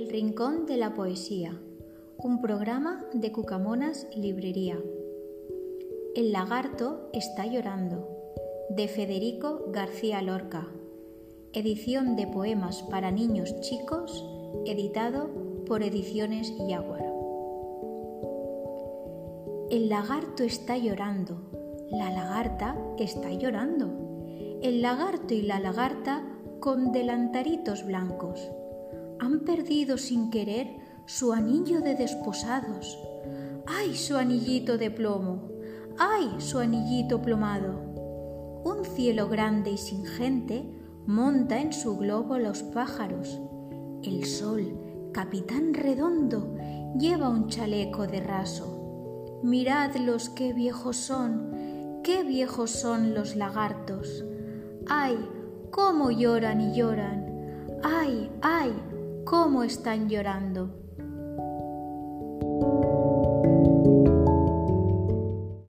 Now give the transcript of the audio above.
Rincón de la Poesía, un programa de Cucamonas Librería. El lagarto está llorando, de Federico García Lorca. Edición de poemas para niños chicos, editado por Ediciones Yaguar. El lagarto está llorando, la lagarta está llorando. El lagarto y la lagarta con delantaritos blancos han perdido sin querer su anillo de desposados. ¡Ay, su anillito de plomo! ¡Ay, su anillito plomado! Un cielo grande y sin gente monta en su globo los pájaros. El sol, capitán redondo, lleva un chaleco de raso. Miradlos qué viejos son, qué viejos son los lagartos. ¡Ay, cómo lloran y lloran! ¡Ay, ay! Cómo están llorando.